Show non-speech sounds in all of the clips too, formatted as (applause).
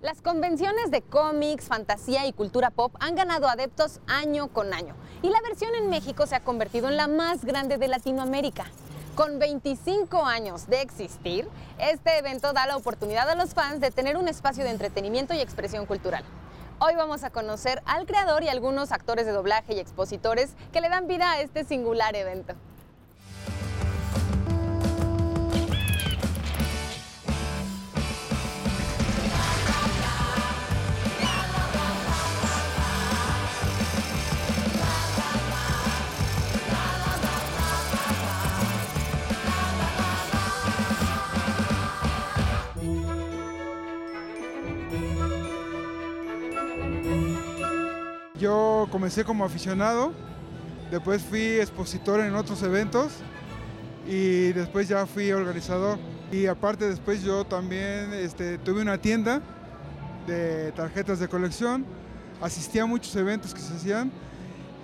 Las convenciones de cómics, fantasía y cultura pop han ganado adeptos año con año y la versión en México se ha convertido en la más grande de Latinoamérica. Con 25 años de existir, este evento da la oportunidad a los fans de tener un espacio de entretenimiento y expresión cultural. Hoy vamos a conocer al creador y algunos actores de doblaje y expositores que le dan vida a este singular evento. Yo comencé como aficionado, después fui expositor en otros eventos y después ya fui organizador. Y aparte después yo también este, tuve una tienda de tarjetas de colección, asistí a muchos eventos que se hacían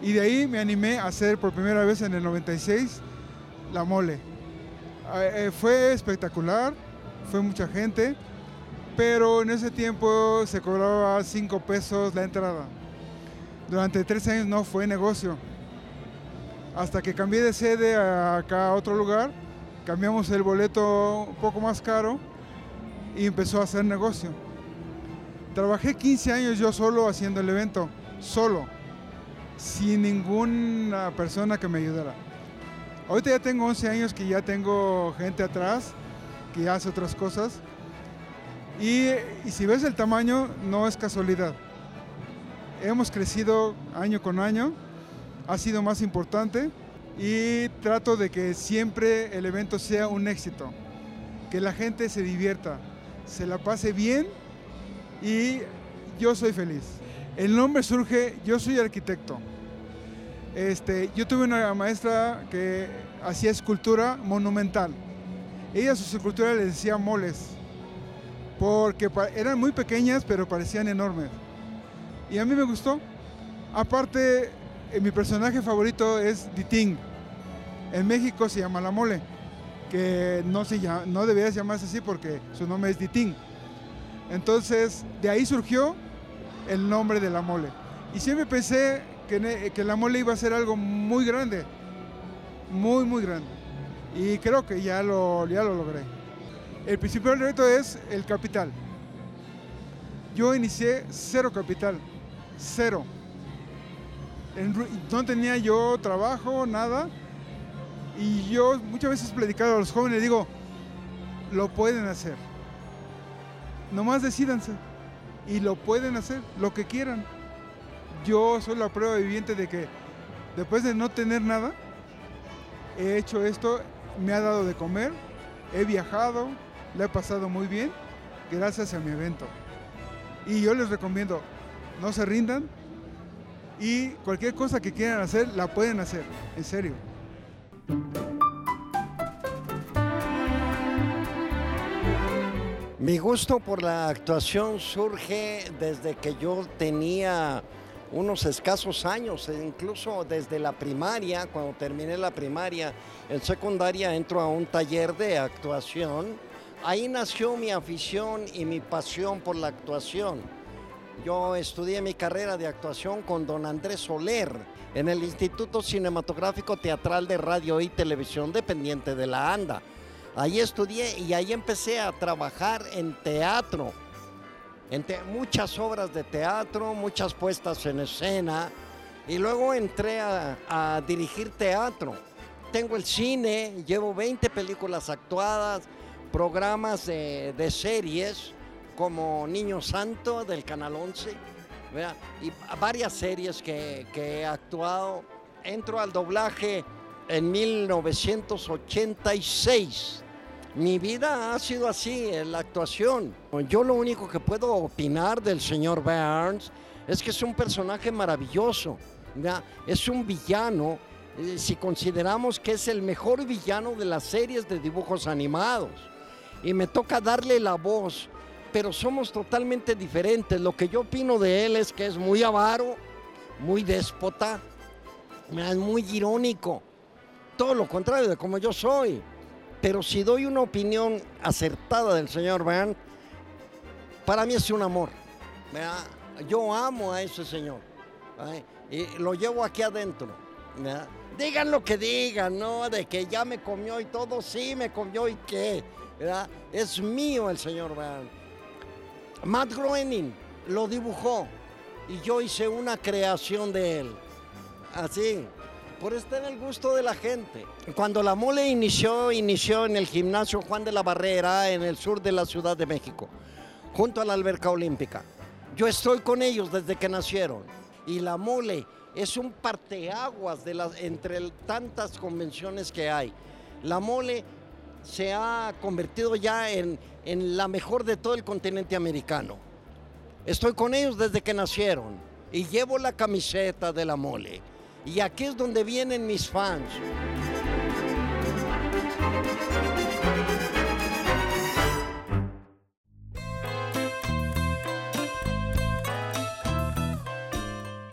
y de ahí me animé a hacer por primera vez en el 96 la mole. Eh, fue espectacular, fue mucha gente, pero en ese tiempo se cobraba 5 pesos la entrada. Durante tres años no fue negocio. Hasta que cambié de sede a acá a otro lugar, cambiamos el boleto un poco más caro y empezó a hacer negocio. Trabajé 15 años yo solo haciendo el evento, solo, sin ninguna persona que me ayudara. Ahorita ya tengo 11 años que ya tengo gente atrás que hace otras cosas. Y, si ves el tamaño, no es casualidad hemos crecido año con año, ha sido más importante y trato de que siempre el evento sea un éxito, que la gente se divierta, se la pase bien y yo soy feliz. El nombre surge, yo soy arquitecto. Este, yo tuve una maestra que hacía escultura monumental. Ella a sus esculturas le decía moles, porque eran muy pequeñas pero parecían enormes y a mí me gustó. Aparte, eh, mi personaje favorito es Diting. En México se llama La Mole, que no, se llama, no debería llamarse así porque su nombre es Diting. Entonces, de ahí surgió el nombre de La Mole. Y siempre pensé que, que La Mole iba a ser algo muy grande, muy, muy grande. Y creo que ya lo, ya lo logré. El principal reto es el capital. Yo inicié cero capital cero. no tenía yo trabajo, nada. Y yo muchas veces he predicado a los jóvenes, digo, lo pueden hacer. Nomás decidanse. Y lo pueden hacer, lo que quieran. Yo soy la prueba viviente de que después de no tener nada, he hecho esto, me ha dado de comer, he viajado, le he pasado muy bien, gracias a mi evento. Y yo les recomiendo, no se rindan y cualquier cosa que quieran hacer, la pueden hacer, en serio. Mi gusto por la actuación surge desde que yo tenía unos escasos años, e incluso desde la primaria, cuando terminé la primaria, en secundaria entro a un taller de actuación. Ahí nació mi afición y mi pasión por la actuación. Yo estudié mi carrera de actuación con don Andrés Soler en el Instituto Cinematográfico Teatral de Radio y Televisión dependiente de la ANDA. Ahí estudié y ahí empecé a trabajar en teatro, en muchas obras de teatro, muchas puestas en escena y luego entré a, dirigir teatro. Tengo el cine, llevo 20 películas actuadas, programas de series como Niño Santo del Canal 11, y varias series que, he actuado. Entro al doblaje en 1986. Mi vida ha sido así, la actuación. Yo lo único que puedo opinar del señor Burns es que es un personaje maravilloso. Es un villano, eh, si consideramos que es el mejor villano de las series de dibujos animados. Y me toca darle la voz pero somos totalmente diferentes. Lo que yo opino de él es que es muy avaro, muy déspota, es muy irónico. Todo lo contrario de como yo soy. Pero si doy una opinión acertada del señor Van, para mí es un amor. Yo amo a ese señor. Y lo llevo aquí adentro. Digan lo que digan, ¿no? De que ya me comió y todo, sí me comió y qué. Es mío el señor. Matt Groening lo dibujó y yo hice una creación de él. Así, por estar en el gusto de la gente. Cuando la mole inició, inició en el gimnasio Juan de la Barrera, en el sur de la Ciudad de México, junto a la alberca olímpica. Yo estoy con ellos desde que nacieron. Y la mole es un parteaguas de las, entre tantas convenciones que hay. La mole se ha convertido ya en, en la mejor de todo el continente americano. Estoy con ellos desde que nacieron y llevo la camiseta de la mole. Y aquí es donde vienen mis fans.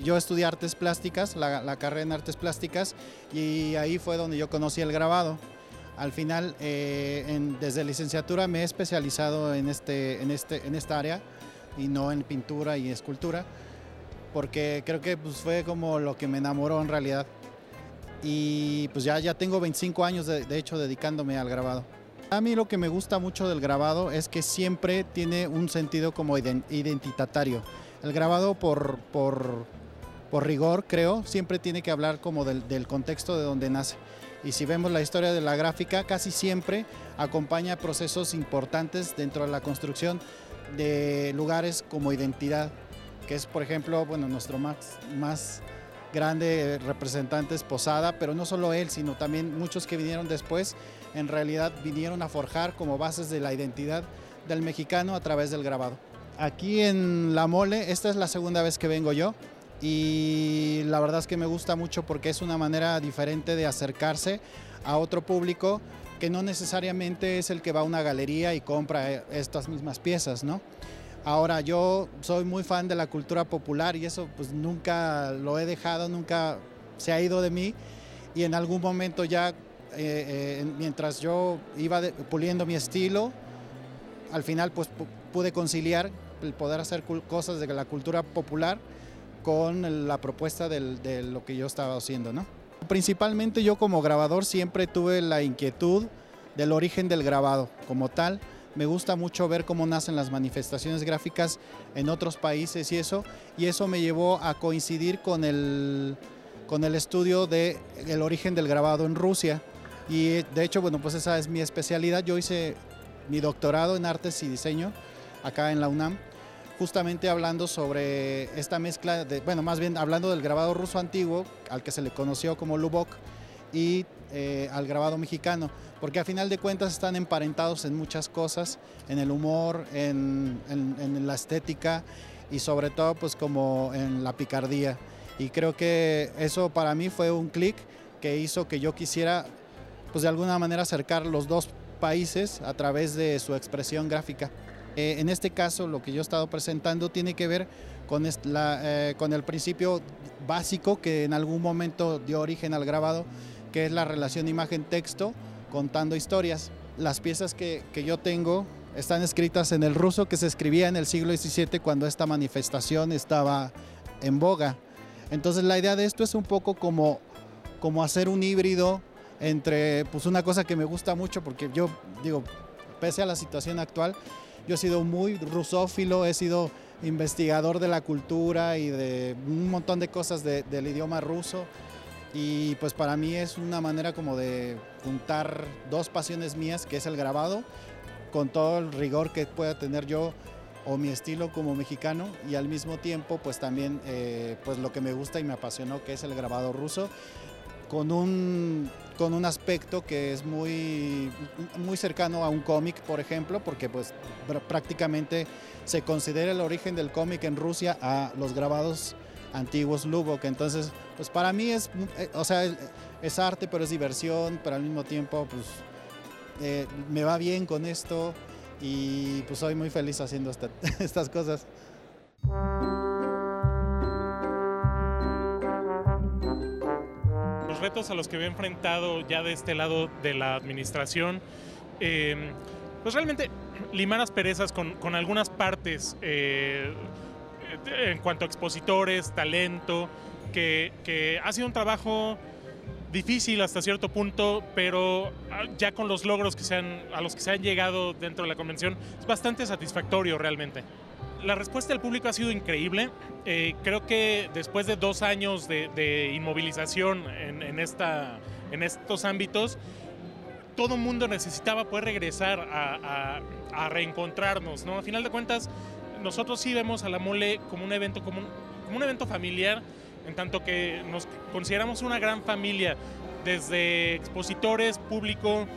Yo estudié artes plásticas, la, carrera en artes plásticas, y ahí fue donde yo conocí el grabado. Al final, eh, desde licenciatura me he especializado en, este, en, este, en esta área y no en pintura y escultura, porque creo que pues, fue como lo que me enamoró en realidad. Y pues ya, ya tengo 25 años de, hecho dedicándome al grabado. A mí lo que me gusta mucho del grabado es que siempre tiene un sentido como identitario. El grabado por, por, por rigor, creo, siempre tiene que hablar como del, contexto de donde nace. Y si vemos la historia de la gráfica, casi siempre acompaña procesos importantes dentro de la construcción de lugares como identidad, que es por ejemplo, bueno, nuestro más, más grande representante es Posada, pero no solo él, sino también muchos que vinieron después, en realidad vinieron a forjar como bases de la identidad del mexicano a través del grabado. Aquí en La Mole, esta es la segunda vez que vengo yo y la verdad es que me gusta mucho porque es una manera diferente de acercarse a otro público que no necesariamente es el que va a una galería y compra eh, estas mismas piezas, ¿no? Ahora, yo soy muy fan de la cultura popular y eso pues nunca lo he dejado, nunca se ha ido de mí y en algún momento ya, eh, eh, mientras yo iba puliendo mi estilo, al final pues pude conciliar el poder hacer cosas de la cultura popular con la propuesta de lo que yo estaba haciendo, ¿no? Principalmente yo como grabador siempre tuve la inquietud del origen del grabado como tal. Me gusta mucho ver cómo nacen las manifestaciones gráficas en otros países y eso, y eso me llevó a coincidir con el, con el estudio del el origen del grabado en Rusia. Y de hecho, bueno, pues esa es mi especialidad. Yo hice mi doctorado en artes y diseño acá en la UNAM justamente hablando sobre esta mezcla, de, bueno, más bien hablando del grabado ruso antiguo, al que se le conoció como Lubok, y eh, al grabado mexicano, porque a final de cuentas están emparentados en muchas cosas, en el humor, en, la estética y sobre todo pues como en la picardía. Y creo que eso para mí fue un clic que hizo que yo quisiera pues de alguna manera acercar los dos países a través de su expresión gráfica. Eh, en este caso, lo que yo he estado presentando tiene que ver con, eh, con el principio básico que en algún momento dio origen al grabado, que es la relación imagen-texto contando historias. Las piezas que, que, yo tengo están escritas en el ruso que se escribía en el siglo XVII cuando esta manifestación estaba en boga. Entonces la idea de esto es un poco como, como hacer un híbrido entre pues una cosa que me gusta mucho porque yo digo, pese a la situación actual, yo he sido muy rusófilo, he sido investigador de la cultura y de un montón de cosas del idioma ruso. Y pues para mí es una manera como de juntar dos pasiones mías, que es el grabado, con todo el rigor que pueda tener yo o mi estilo como mexicano y al mismo tiempo pues también eh, pues lo que me gusta y me apasionó que es el grabado ruso con un con un aspecto que es muy, muy cercano a un cómic, por ejemplo, porque pues prácticamente se considera el origen del cómic en Rusia a los grabados antiguos Lubok. Entonces, pues para mí es, eh, o sea, es arte, pero es diversión, pero al mismo tiempo, pues eh, me va bien con esto y pues soy muy feliz haciendo (laughs) estas cosas. Retos a los que he enfrentado ya de este lado de la administración, eh, pues realmente limar asperezas con, con algunas partes eh, en cuanto a expositores, talento, que, que ha sido un trabajo difícil hasta cierto punto, pero ah, ya con los logros que se han, a los que se han llegado dentro de la convención, es bastante satisfactorio realmente. La respuesta del público ha sido increíble. Eh, creo que después de dos años de, inmovilización en, estos ámbitos, todo mundo necesitaba poder regresar a, reencontrarnos. ¿no? A final de cuentas, nosotros sí vemos a la mole como un evento, como un evento familiar en tanto que nos consideramos una gran familia, desde expositores, público,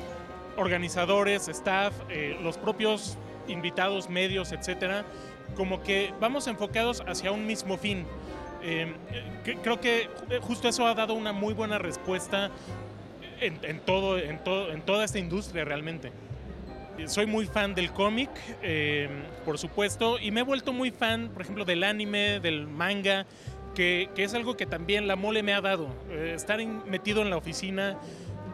organizadores, staff, eh, los propios invitados, medios, etcétera, como que vamos enfocados hacia un mismo fin. Eh, creo que justo eso ha dado una muy buena respuesta en, en, todo, en, todo, en toda esta industria realmente. Soy muy fan del cómic, eh, por supuesto, y me he vuelto muy fan, por ejemplo, del anime, del manga, que, que, es algo que también la mole me ha dado. Eh, estar en, metido en la oficina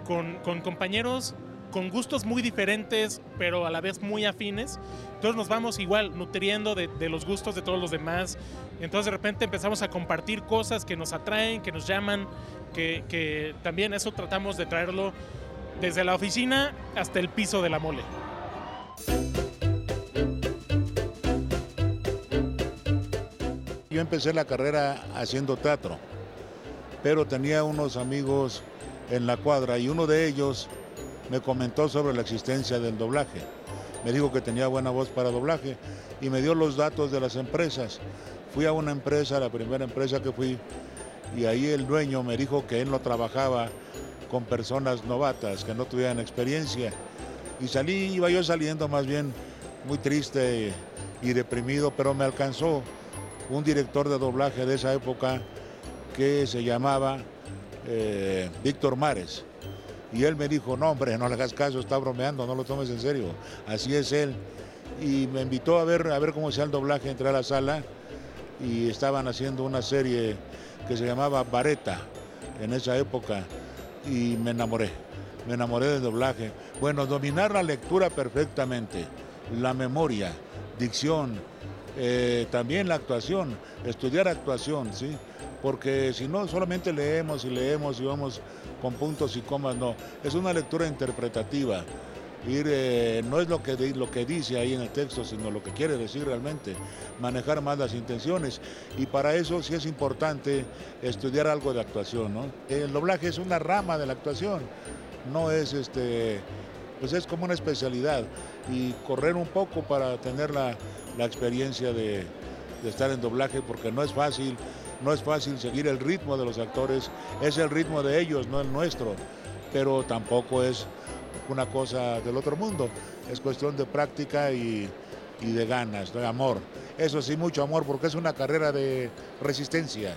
con, con, compañeros con gustos muy diferentes, pero a la vez muy afines. Entonces nos vamos igual nutriendo de, los gustos de todos los demás. Entonces de repente empezamos a compartir cosas que nos atraen, que nos llaman, que también eso tratamos de traerlo desde la oficina hasta el piso de la mole. Yo empecé la carrera haciendo teatro, pero tenía unos amigos en la cuadra y uno de ellos me comentó sobre la existencia del doblaje. Me dijo que tenía buena voz para doblaje y me dio los datos de las empresas. Fui a una empresa, la primera empresa que fui, y ahí el dueño me dijo que él no trabajaba con personas novatas, que no tuvieran experiencia. Y salí, iba yo saliendo más bien muy triste y deprimido, pero me alcanzó un director de doblaje de esa época que se llamaba eh, Víctor Mares. Y él me dijo, no hombre, no le hagas caso, está bromeando, no lo tomes en serio. Así es él. Y me invitó a ver, a ver cómo hacía el doblaje, entré a la sala y estaban haciendo una serie que se llamaba Vareta en esa época y me enamoré, me enamoré del doblaje. Bueno, dominar la lectura perfectamente, la memoria, dicción, eh, también la actuación, estudiar actuación, ¿sí? Porque si no, solamente leemos y leemos y vamos con puntos y comas, no. Es una lectura interpretativa. Ir, eh, no es lo que, lo que dice ahí en el texto, sino lo que quiere decir realmente, manejar más las intenciones. Y para eso sí es importante estudiar algo de actuación. ¿no? El doblaje es una rama de la actuación, no es este, pues es como una especialidad. Y correr un poco para tener la, la experiencia de, de estar en doblaje, porque no es fácil, no es fácil seguir el ritmo de los actores, es el ritmo de ellos, no el nuestro, pero tampoco es una cosa del otro mundo, es cuestión de práctica y, de ganas, de amor. Eso sí, mucho amor, porque es una carrera de resistencia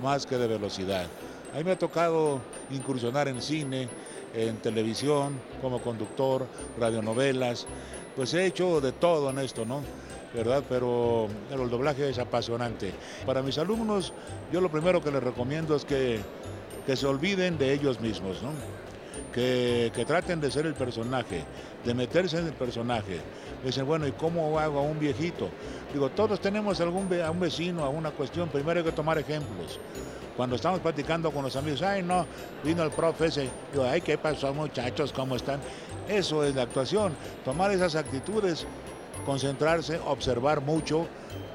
más que de velocidad. A mí me ha tocado incursionar en cine, en televisión, como conductor, radionovelas, pues he hecho de todo en esto, ¿no? ¿Verdad? Pero el doblaje es apasionante. Para mis alumnos, yo lo primero que les recomiendo es que, que se olviden de ellos mismos, ¿no? Que, que, traten de ser el personaje, de meterse en el personaje. Dicen, bueno, ¿y cómo hago a un viejito? Digo, todos tenemos algún a un vecino, a una cuestión, primero hay que tomar ejemplos. Cuando estamos platicando con los amigos, ay no, vino el profe ese, digo, ay, ¿qué pasó muchachos? ¿Cómo están? Eso es la actuación, tomar esas actitudes concentrarse, observar mucho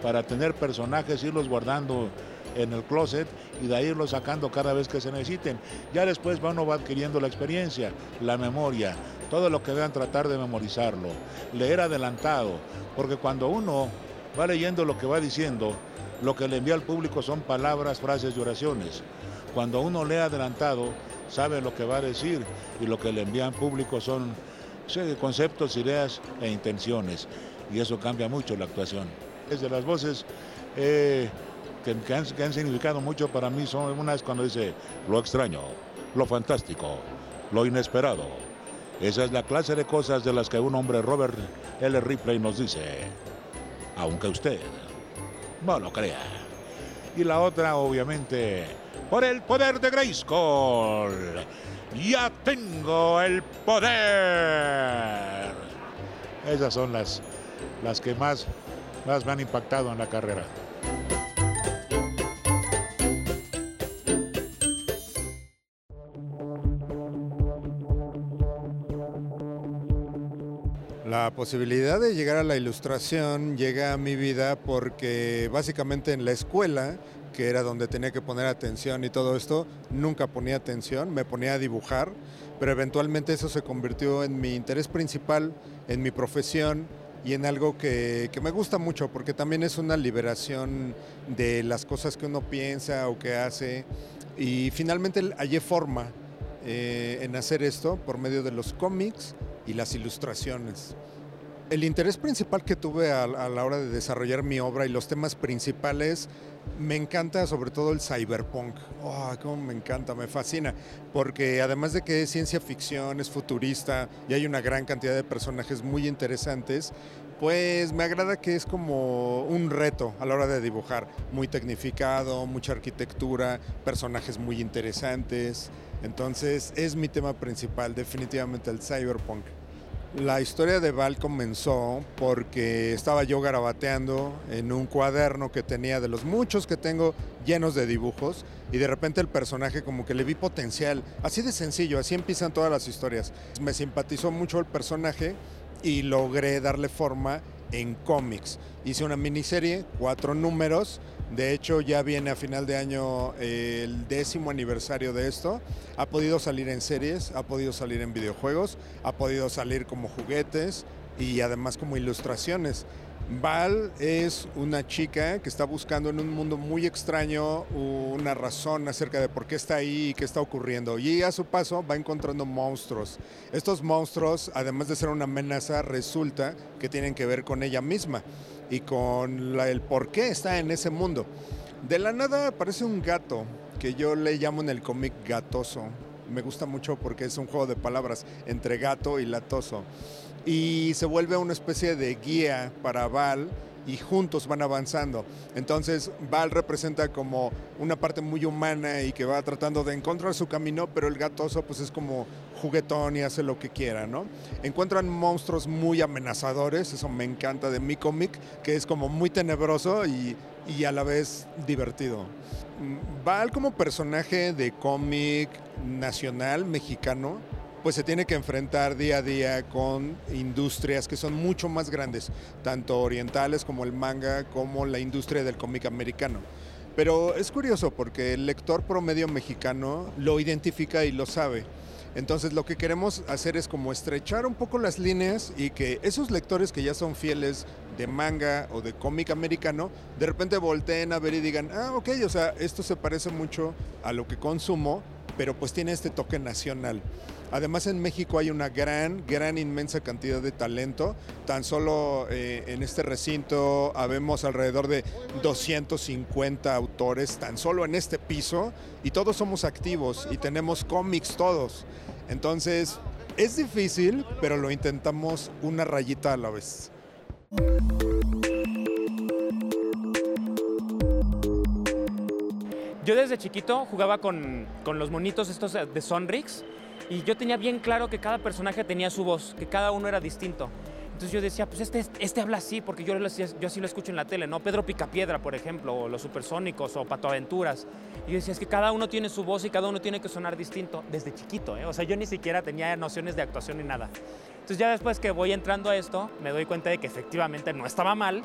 para tener personajes, irlos guardando en el closet y de irlos sacando cada vez que se necesiten. Ya después uno va adquiriendo la experiencia, la memoria, todo lo que vean tratar de memorizarlo, leer adelantado, porque cuando uno va leyendo lo que va diciendo, lo que le envía al público son palabras, frases y oraciones. Cuando uno lee adelantado, sabe lo que va a decir y lo que le envía al público son conceptos, ideas e intenciones y eso cambia mucho la actuación. Desde las voces eh, que, han, significado mucho para mí son unas cuando dice lo extraño, lo fantástico, lo inesperado. Esa es la clase de cosas de las que un hombre, Robert L. Ripley, nos dice, aunque usted no lo crea. Y la otra, obviamente, por el poder de Grayskull. Ya tengo el poder Esas son las, las que más, más me han impactado en la carrera. La posibilidad de llegar a la ilustración llega a mi vida porque básicamente en la escuela, que era donde tenía que poner atención y todo esto, nunca ponía atención, me ponía a dibujar, pero eventualmente eso se convirtió en mi interés principal, en mi profesión y en algo que, que me gusta mucho porque también es una liberación de las cosas que uno piensa o que hace y finalmente hallé forma eh, en hacer esto por medio de los cómics y las ilustraciones. El interés principal que tuve a, la hora de desarrollar mi obra y los temas principales, me encanta sobre todo el cyberpunk. Oh, cómo me encanta, me fascina, porque además de que es ciencia ficción, es futurista y hay una gran cantidad de personajes muy interesantes, pues me agrada que es como un reto a la hora de dibujar, muy tecnificado, mucha arquitectura, personajes muy interesantes. Entonces es mi tema principal, definitivamente el cyberpunk. La historia de Val comenzó porque estaba yo garabateando en un cuaderno que tenía de los muchos que tengo llenos de dibujos y de repente el personaje como que le vi potencial, así de sencillo, así empiezan todas las historias. Me simpatizó mucho el personaje y logré darle forma en cómics. Hice una miniserie, cuatro números, de hecho, ya viene a final de año el décimo aniversario de esto. Ha podido salir en series, ha podido salir en videojuegos, ha podido salir como juguetes y además como ilustraciones. Val es una chica que está buscando en un mundo muy extraño una razón acerca de por qué está ahí y qué está ocurriendo. Y a su paso va encontrando monstruos. Estos monstruos, además de ser una amenaza, resulta que tienen que ver con ella misma y con la, el por qué está en ese mundo. De la nada aparece un gato que yo le llamo en el cómic gatoso. Me gusta mucho porque es un juego de palabras entre gato y latoso. Y se vuelve una especie de guía para Val y juntos van avanzando. Entonces Val representa como una parte muy humana y que va tratando de encontrar su camino, pero el gatoso pues es como juguetón y hace lo que quiera, ¿no? Encuentran monstruos muy amenazadores, eso me encanta de mi cómic, que es como muy tenebroso y, y a la vez divertido. Val como personaje de cómic nacional mexicano, pues se tiene que enfrentar día a día con industrias que son mucho más grandes, tanto orientales como el manga, como la industria del cómic americano. Pero es curioso porque el lector promedio mexicano lo identifica y lo sabe. Entonces lo que queremos hacer es como estrechar un poco las líneas y que esos lectores que ya son fieles de manga o de cómic americano, de repente volteen a ver y digan, ah, ok, o sea, esto se parece mucho a lo que consumo, pero pues tiene este toque nacional. Además en México hay una gran, gran, inmensa cantidad de talento. Tan solo eh, en este recinto habemos alrededor de 250 autores, tan solo en este piso, y todos somos activos y tenemos cómics todos. Entonces es difícil, pero lo intentamos una rayita a la vez. Yo desde chiquito jugaba con, con los monitos estos de Sonrix y yo tenía bien claro que cada personaje tenía su voz, que cada uno era distinto. Entonces yo decía, pues este, este habla así, porque yo, yo así lo escucho en la tele, ¿no? Pedro Picapiedra, por ejemplo, o Los Supersónicos, o Pato Aventuras. Y yo decía, es que cada uno tiene su voz y cada uno tiene que sonar distinto desde chiquito, ¿eh? O sea, yo ni siquiera tenía nociones de actuación ni nada. Entonces ya después que voy entrando a esto, me doy cuenta de que efectivamente no estaba mal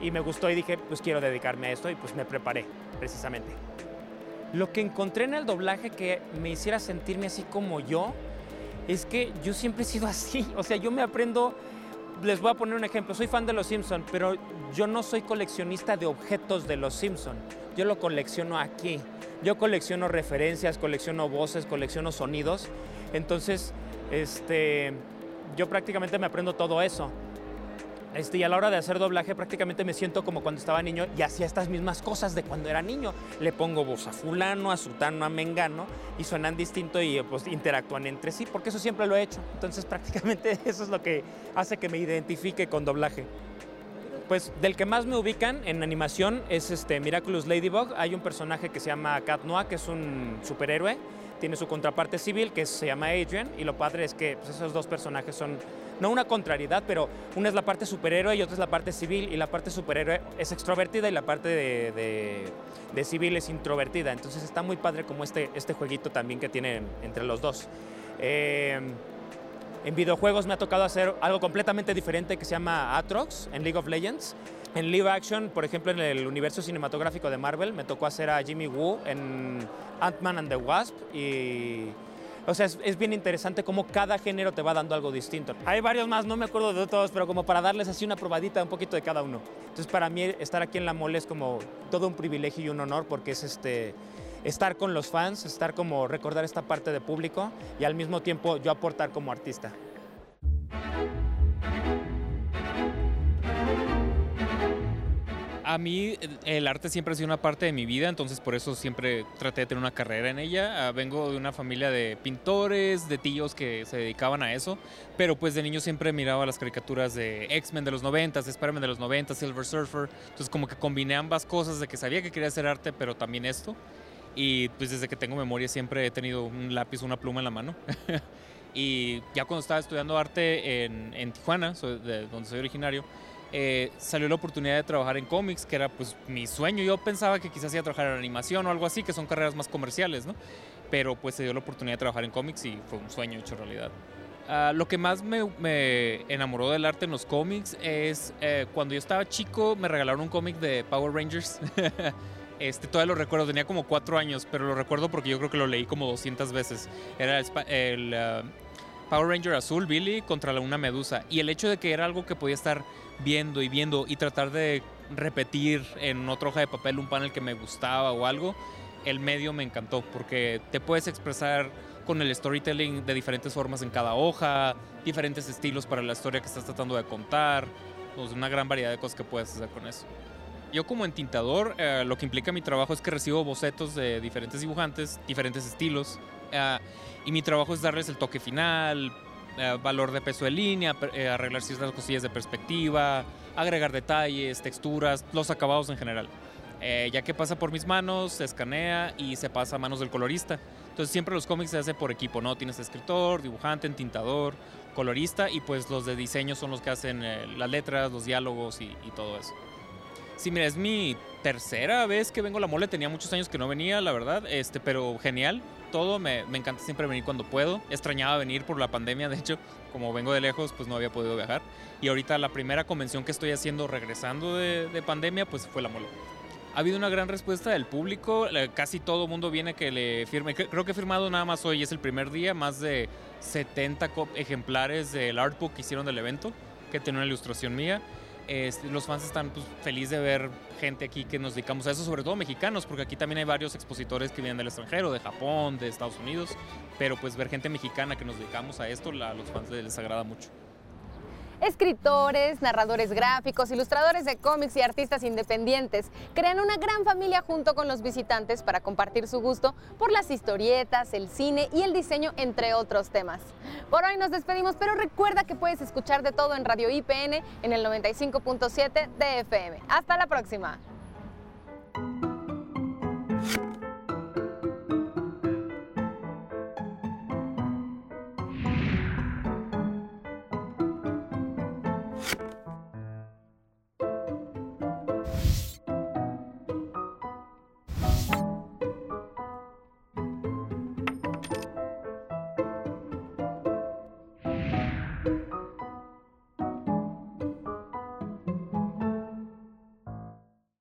y me gustó y dije, pues quiero dedicarme a esto y pues me preparé, precisamente. Lo que encontré en el doblaje que me hiciera sentirme así como yo es que yo siempre he sido (laughs) así. O sea, yo me aprendo. Les voy a poner un ejemplo. Soy fan de Los Simpson, pero yo no soy coleccionista de objetos de Los Simpson. Yo lo colecciono aquí. Yo colecciono referencias, colecciono voces, colecciono sonidos. Entonces, este, yo prácticamente me aprendo todo eso. Este, y a la hora de hacer doblaje prácticamente me siento como cuando estaba niño y hacía estas mismas cosas de cuando era niño. Le pongo voz a fulano, a sutano, a mengano y suenan distinto y pues interactúan entre sí, porque eso siempre lo he hecho. Entonces (laughs) prácticamente eso es lo que hace que me identifique con doblaje. Pues del que más me ubican en animación es este Miraculous Ladybug. Hay un personaje que se llama Cat Noir, que es un superhéroe. Tiene su contraparte civil, que se llama Adrian. Y lo padre es que pues, esos dos personajes son no una contrariedad, pero una es la parte superhéroe y otra es la parte civil, y la parte superhéroe es extrovertida y la parte de, civil es introvertida. Entonces está muy padre como este, este jueguito también que tienen entre los dos. Eh, en videojuegos me ha tocado hacer algo completamente diferente que se llama Atrox en League of Legends. En live action, por ejemplo, en el universo cinematográfico de Marvel, me tocó hacer a Jimmy Woo en Ant-Man and the Wasp o sea, es, bien interesante cómo cada género te va dando algo distinto. Hay varios más, no me acuerdo de todos, pero como para darles así una probadita un poquito de cada uno. Entonces, para mí estar aquí en La Mole es como todo un privilegio y un honor porque es este estar con los fans, estar como recordar esta parte de público y al mismo tiempo yo aportar como artista. A mí el arte siempre ha sido una parte de mi vida, entonces por eso siempre traté de tener una carrera en ella. Ah, vengo de una familia de pintores, de tíos que se dedicaban a eso, pero pues de niño siempre miraba las caricaturas de X-Men de los 90, Spider-Man de los 90, Silver Surfer, entonces como que combiné ambas cosas de que sabía que quería hacer arte, pero también esto. Y pues desde que tengo memoria siempre he tenido un lápiz, una pluma en la mano. (laughs) y ya cuando estaba estudiando arte en, en Tijuana, de donde soy originario, eh, salió la oportunidad de trabajar en cómics, que era pues mi sueño. Yo pensaba que quizás iba a trabajar en animación o algo así, que son carreras más comerciales, ¿no? Pero pues se dio la oportunidad de trabajar en cómics y fue un sueño hecho realidad. Ah, lo que más me, enamoró del arte en los cómics es eh, cuando yo estaba chico me regalaron un cómic de Power Rangers. (laughs) este, todavía lo recuerdo, tenía como cuatro años, pero lo recuerdo porque yo creo que lo leí como 200 veces. Era el, ah, Power Ranger azul, Billy, contra una medusa. Y el hecho de que era algo que podía estar viendo y viendo y tratar de repetir en otra hoja de papel un panel que me gustaba o algo, el medio me encantó porque te puedes expresar con el storytelling de diferentes formas en cada hoja, diferentes estilos para la historia que estás tratando de contar, pues una gran variedad de cosas que puedes hacer con eso. Yo como entintador, eh, lo que implica mi trabajo es que recibo bocetos de diferentes dibujantes, diferentes estilos, eh, y mi trabajo es darles el toque final, eh, valor de peso de línea, eh, arreglar ciertas cosillas de perspectiva, agregar detalles, texturas, los acabados en general. ya que pasa por mis manos, se escanea y se pasa a manos del colorista. Entonces siempre los cómics se hacen por equipo, ¿no? Tienes escritor, dibujante, entintador, colorista y pues los de diseño son los que hacen las letras, los diálogos y todo eso. Sí, mira, es mi tercera vez que vengo a la mole. Tenía muchos años que no venía, la verdad. Este, pero genial. Todo. Me, encanta siempre venir cuando puedo. Extrañaba venir por la pandemia. De hecho, como vengo de lejos, pues no había podido viajar. Y ahorita la primera convención que estoy haciendo regresando de, de pandemia, pues fue la mole. Ha habido una gran respuesta del público. Casi todo mundo viene que le firme. Creo que he firmado nada más hoy. Es el primer día. Más de 70 ejemplares del artbook que hicieron del evento. Que tiene una ilustración mía los fans están pues, felices de ver gente aquí que nos dedicamos a eso, sobre todo mexicanos, porque aquí también hay varios expositores que vienen del extranjero, de Japón, de Estados Unidos, pero pues ver gente mexicana que nos dedicamos a esto, a los fans les agrada mucho. Escritores, narradores gráficos, ilustradores de cómics y artistas independientes crean una gran familia junto con los visitantes para compartir su gusto por las historietas, el cine y el diseño, entre otros temas. Por hoy nos despedimos, pero recuerda que puedes escuchar de todo en Radio IPN en el 95.7 de FM. Hasta la próxima.